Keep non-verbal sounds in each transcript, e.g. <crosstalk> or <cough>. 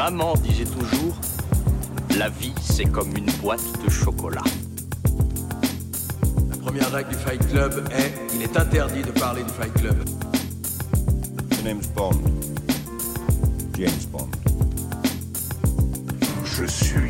Maman disait toujours, la vie c'est comme une boîte de chocolat. La première règle du Fight Club est il est interdit de parler du Fight Club. The name's Bond. James Bond. Je suis.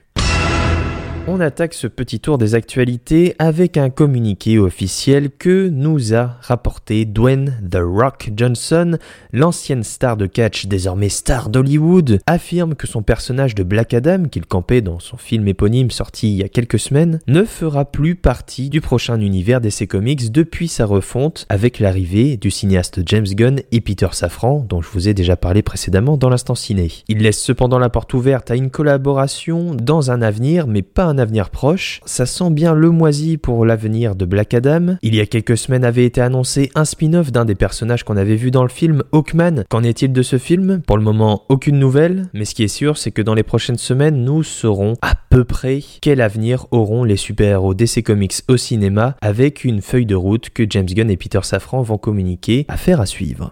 On attaque ce petit tour des actualités avec un communiqué officiel que nous a rapporté Dwayne The Rock Johnson, l'ancienne star de catch, désormais star d'Hollywood, affirme que son personnage de Black Adam, qu'il campait dans son film éponyme sorti il y a quelques semaines, ne fera plus partie du prochain univers d'essai comics depuis sa refonte avec l'arrivée du cinéaste James Gunn et Peter Safran, dont je vous ai déjà parlé précédemment dans l'instant ciné. Il laisse cependant la porte ouverte à une collaboration dans un avenir, mais pas un avenir proche. Ça sent bien le moisi pour l'avenir de Black Adam. Il y a quelques semaines avait été annoncé un spin-off d'un des personnages qu'on avait vu dans le film Hawkman. Qu'en est-il de ce film? Pour le moment, aucune nouvelle, mais ce qui est sûr, c'est que dans les prochaines semaines, nous saurons à peu près quel avenir auront les super-héros DC Comics au cinéma avec une feuille de route que James Gunn et Peter Safran vont communiquer. Affaire à suivre.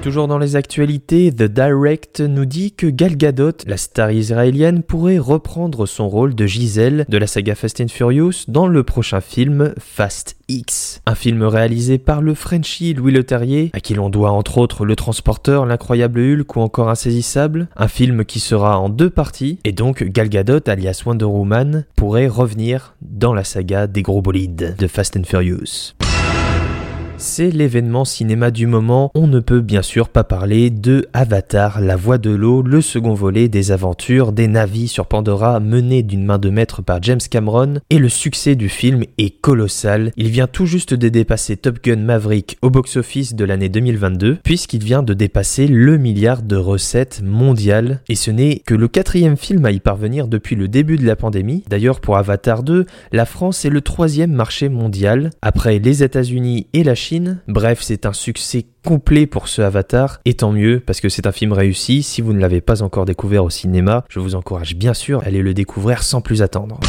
Toujours dans les actualités, The Direct nous dit que Gal Gadot, la star israélienne, pourrait reprendre son rôle de Giselle de la saga Fast and Furious dans le prochain film Fast X. Un film réalisé par le Frenchie Louis Leterrier, à qui l'on doit entre autres Le Transporteur, L'incroyable Hulk ou encore Insaisissable. Un film qui sera en deux parties, et donc Gal Gadot, alias Wonder Woman, pourrait revenir dans la saga des gros bolides de Fast and Furious. C'est l'événement cinéma du moment. On ne peut bien sûr pas parler de Avatar, la voix de l'eau, le second volet des aventures des navis sur Pandora mené d'une main de maître par James Cameron. Et le succès du film est colossal. Il vient tout juste de dépasser Top Gun Maverick au box-office de l'année 2022, puisqu'il vient de dépasser le milliard de recettes mondiales. Et ce n'est que le quatrième film à y parvenir depuis le début de la pandémie. D'ailleurs, pour Avatar 2, la France est le troisième marché mondial, après les États-Unis et la Chine Bref, c'est un succès complet pour ce Avatar, et tant mieux parce que c'est un film réussi. Si vous ne l'avez pas encore découvert au cinéma, je vous encourage bien sûr à aller le découvrir sans plus attendre.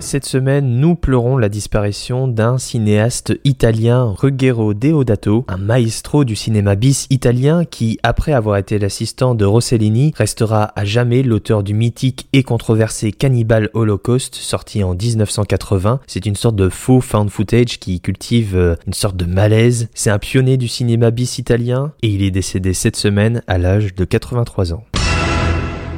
Cette semaine, nous pleurons la disparition d'un cinéaste italien, Ruggero Deodato, un maestro du cinéma bis italien qui, après avoir été l'assistant de Rossellini, restera à jamais l'auteur du mythique et controversé Cannibal Holocaust, sorti en 1980. C'est une sorte de faux found footage qui cultive euh, une sorte de malaise. C'est un pionnier du cinéma bis italien et il est décédé cette semaine à l'âge de 83 ans.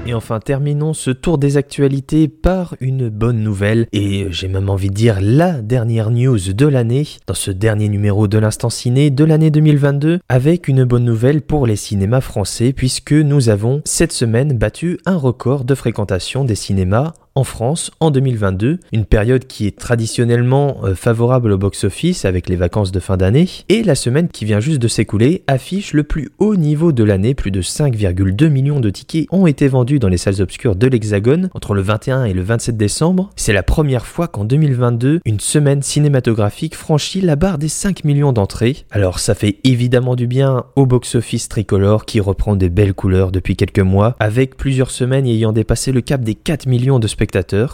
Et enfin, terminons ce tour des actualités par une bonne nouvelle, et j'ai même envie de dire la dernière news de l'année, dans ce dernier numéro de l'Instant Ciné de l'année 2022, avec une bonne nouvelle pour les cinémas français, puisque nous avons cette semaine battu un record de fréquentation des cinémas en France en 2022, une période qui est traditionnellement euh, favorable au box-office avec les vacances de fin d'année, et la semaine qui vient juste de s'écouler affiche le plus haut niveau de l'année, plus de 5,2 millions de tickets ont été vendus dans les salles obscures de l'Hexagone entre le 21 et le 27 décembre. C'est la première fois qu'en 2022, une semaine cinématographique franchit la barre des 5 millions d'entrées. Alors ça fait évidemment du bien au box-office tricolore qui reprend des belles couleurs depuis quelques mois, avec plusieurs semaines ayant dépassé le cap des 4 millions de spectateurs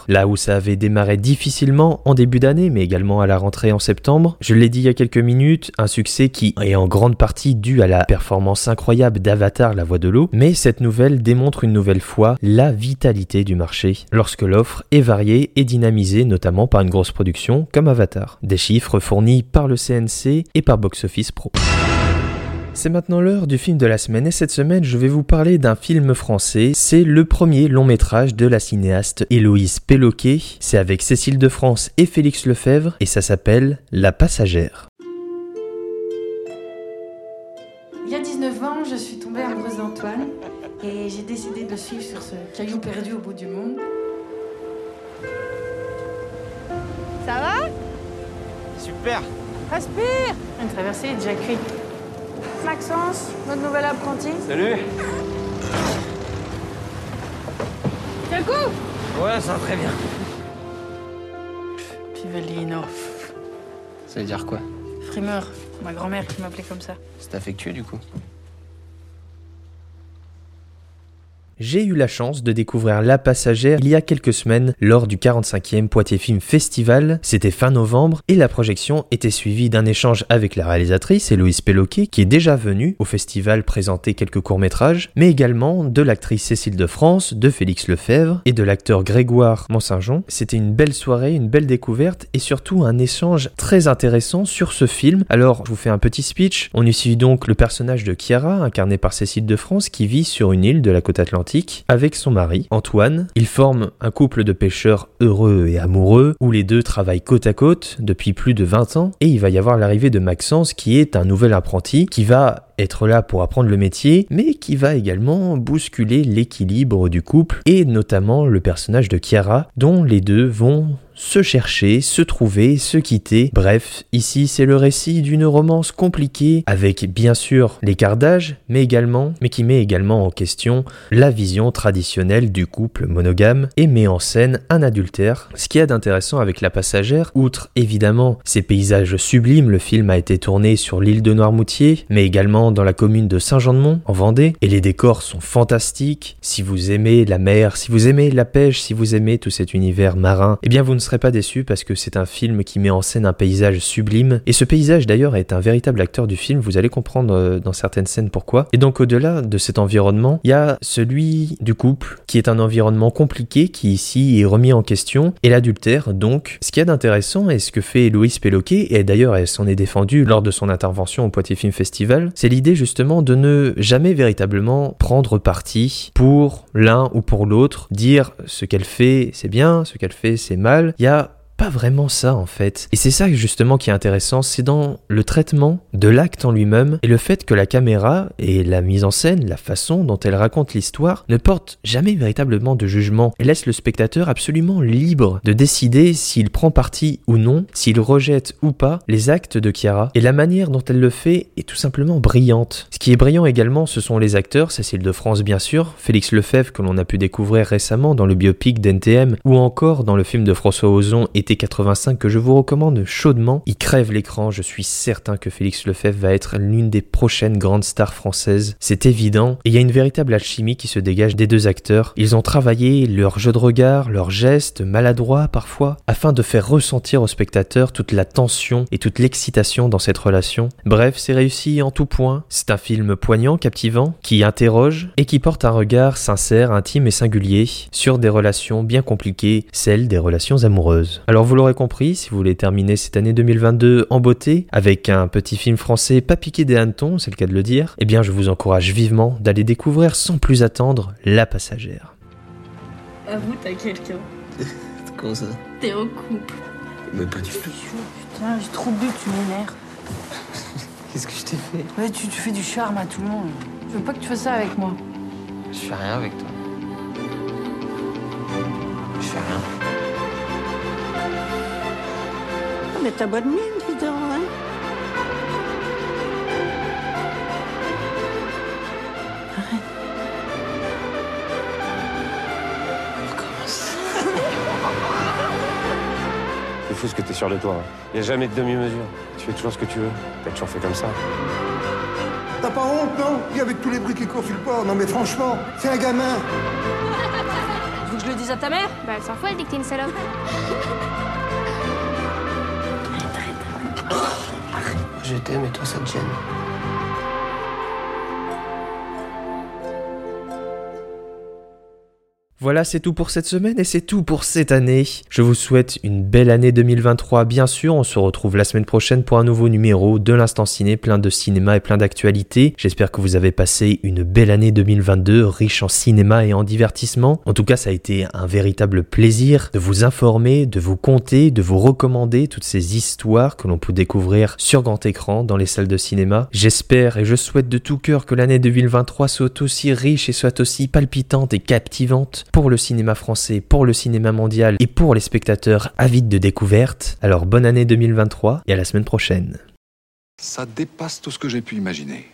là où ça avait démarré difficilement en début d'année, mais également à la rentrée en septembre. Je l'ai dit il y a quelques minutes, un succès qui est en grande partie dû à la performance incroyable d'Avatar, la voix de l'eau, mais cette nouvelle démontre une nouvelle fois la vitalité du marché, lorsque l'offre est variée et dynamisée notamment par une grosse production comme Avatar. Des chiffres fournis par le CNC et par Box Office Pro. C'est maintenant l'heure du film de la semaine et cette semaine je vais vous parler d'un film français. C'est le premier long métrage de la cinéaste Héloïse Péloquet. C'est avec Cécile de France et Félix Lefebvre et ça s'appelle La Passagère. Il y a 19 ans, je suis tombée amoureuse d'Antoine et j'ai décidé de le suivre sur ce caillou perdu au bout du monde. Ça va? Super Respire Une traversée est déjà cuite. Maxence, notre nouvel apprenti. Salut Quel coup Ouais, ça va très bien. Pivellino. Ça veut dire quoi? Frimeur, ma grand-mère qui m'appelait comme ça. C'est affectueux du coup? J'ai eu la chance de découvrir La Passagère il y a quelques semaines lors du 45e Poitiers Film Festival. C'était fin novembre et la projection était suivie d'un échange avec la réalisatrice Héloïse Péloquet qui est déjà venue au festival présenter quelques courts-métrages, mais également de l'actrice Cécile de France, de Félix Lefebvre et de l'acteur Grégoire Mont-Saint-Jean. C'était une belle soirée, une belle découverte et surtout un échange très intéressant sur ce film. Alors, je vous fais un petit speech. On y suit donc le personnage de Chiara, incarné par Cécile de France, qui vit sur une île de la côte atlantique avec son mari, Antoine. Ils forment un couple de pêcheurs heureux et amoureux où les deux travaillent côte à côte depuis plus de 20 ans et il va y avoir l'arrivée de Maxence qui est un nouvel apprenti qui va être là pour apprendre le métier, mais qui va également bousculer l'équilibre du couple, et notamment le personnage de Chiara, dont les deux vont se chercher, se trouver, se quitter. Bref, ici c'est le récit d'une romance compliquée avec bien sûr l'écart d'âge, mais également, mais qui met également en question la vision traditionnelle du couple monogame et met en scène un adultère. Ce qui a d'intéressant avec La Passagère, outre évidemment ces paysages sublimes, le film a été tourné sur l'île de Noirmoutier, mais également dans la commune de Saint-Jean-de-Mont, en Vendée, et les décors sont fantastiques. Si vous aimez la mer, si vous aimez la pêche, si vous aimez tout cet univers marin, eh bien vous ne serez pas déçu parce que c'est un film qui met en scène un paysage sublime. Et ce paysage d'ailleurs est un véritable acteur du film, vous allez comprendre euh, dans certaines scènes pourquoi. Et donc au-delà de cet environnement, il y a celui du couple, qui est un environnement compliqué, qui ici est remis en question, et l'adultère donc. Ce qu'il y a d'intéressant et ce que fait Louise Péloquet, et d'ailleurs elle s'en est défendue lors de son intervention au Poitiers Film Festival, c'est l'idée justement de ne jamais véritablement prendre parti pour l'un ou pour l'autre, dire ce qu'elle fait c'est bien, ce qu'elle fait c'est mal. Il y a pas vraiment ça en fait. Et c'est ça justement qui est intéressant, c'est dans le traitement de l'acte en lui-même et le fait que la caméra et la mise en scène, la façon dont elle raconte l'histoire ne porte jamais véritablement de jugement et laisse le spectateur absolument libre de décider s'il prend parti ou non, s'il rejette ou pas les actes de Chiara. Et la manière dont elle le fait est tout simplement brillante. Ce qui est brillant également, ce sont les acteurs, Cécile de France bien sûr, Félix Lefebvre que l'on a pu découvrir récemment dans le biopic d'NTM ou encore dans le film de François Ozon et 85 que je vous recommande chaudement. Il crève l'écran, je suis certain que Félix Lefebvre va être l'une des prochaines grandes stars françaises. C'est évident, et il y a une véritable alchimie qui se dégage des deux acteurs. Ils ont travaillé leur jeu de regard, leurs gestes, maladroits parfois, afin de faire ressentir au spectateur toute la tension et toute l'excitation dans cette relation. Bref, c'est réussi en tout point. C'est un film poignant, captivant, qui interroge et qui porte un regard sincère, intime et singulier sur des relations bien compliquées, celles des relations amoureuses. Alors vous l'aurez compris, si vous voulez terminer cette année 2022 en beauté, avec un petit film français pas piqué des hannetons, c'est le cas de le dire, eh bien je vous encourage vivement d'aller découvrir sans plus attendre La Passagère. Avoue, t'as quelqu'un. <laughs> Comment ça T'es en couple. Mais pas du tout. Putain, j'ai trop bu, tu m'énerves. <laughs> Qu'est-ce que je t'ai fait? Ouais, tu, tu fais du charme à tout le monde. Je veux pas que tu fasses ça avec moi? Je fais rien avec toi. Mais t'as bonne mine, dis donc, hein C'est <laughs> fou ce que t'es sûr de toi. hein. Y a jamais de demi-mesure. Tu fais toujours ce que tu veux. T'as toujours fait comme ça. T'as pas honte, non? Et avec tous les bruits qui courent sur le port, non mais franchement, c'est un gamin Tu veux que je le dise à ta mère? Bah, elle s'en fout, elle dit que t'es une salope. <laughs> Je t'aime et toi ça te gêne. Voilà, c'est tout pour cette semaine et c'est tout pour cette année. Je vous souhaite une belle année 2023, bien sûr. On se retrouve la semaine prochaine pour un nouveau numéro de l'Instant Ciné, plein de cinéma et plein d'actualités. J'espère que vous avez passé une belle année 2022, riche en cinéma et en divertissement. En tout cas, ça a été un véritable plaisir de vous informer, de vous conter, de vous recommander toutes ces histoires que l'on peut découvrir sur grand écran dans les salles de cinéma. J'espère et je souhaite de tout cœur que l'année 2023 soit aussi riche et soit aussi palpitante et captivante pour le cinéma français, pour le cinéma mondial et pour les spectateurs avides de découvertes. Alors bonne année 2023 et à la semaine prochaine. Ça dépasse tout ce que j'ai pu imaginer.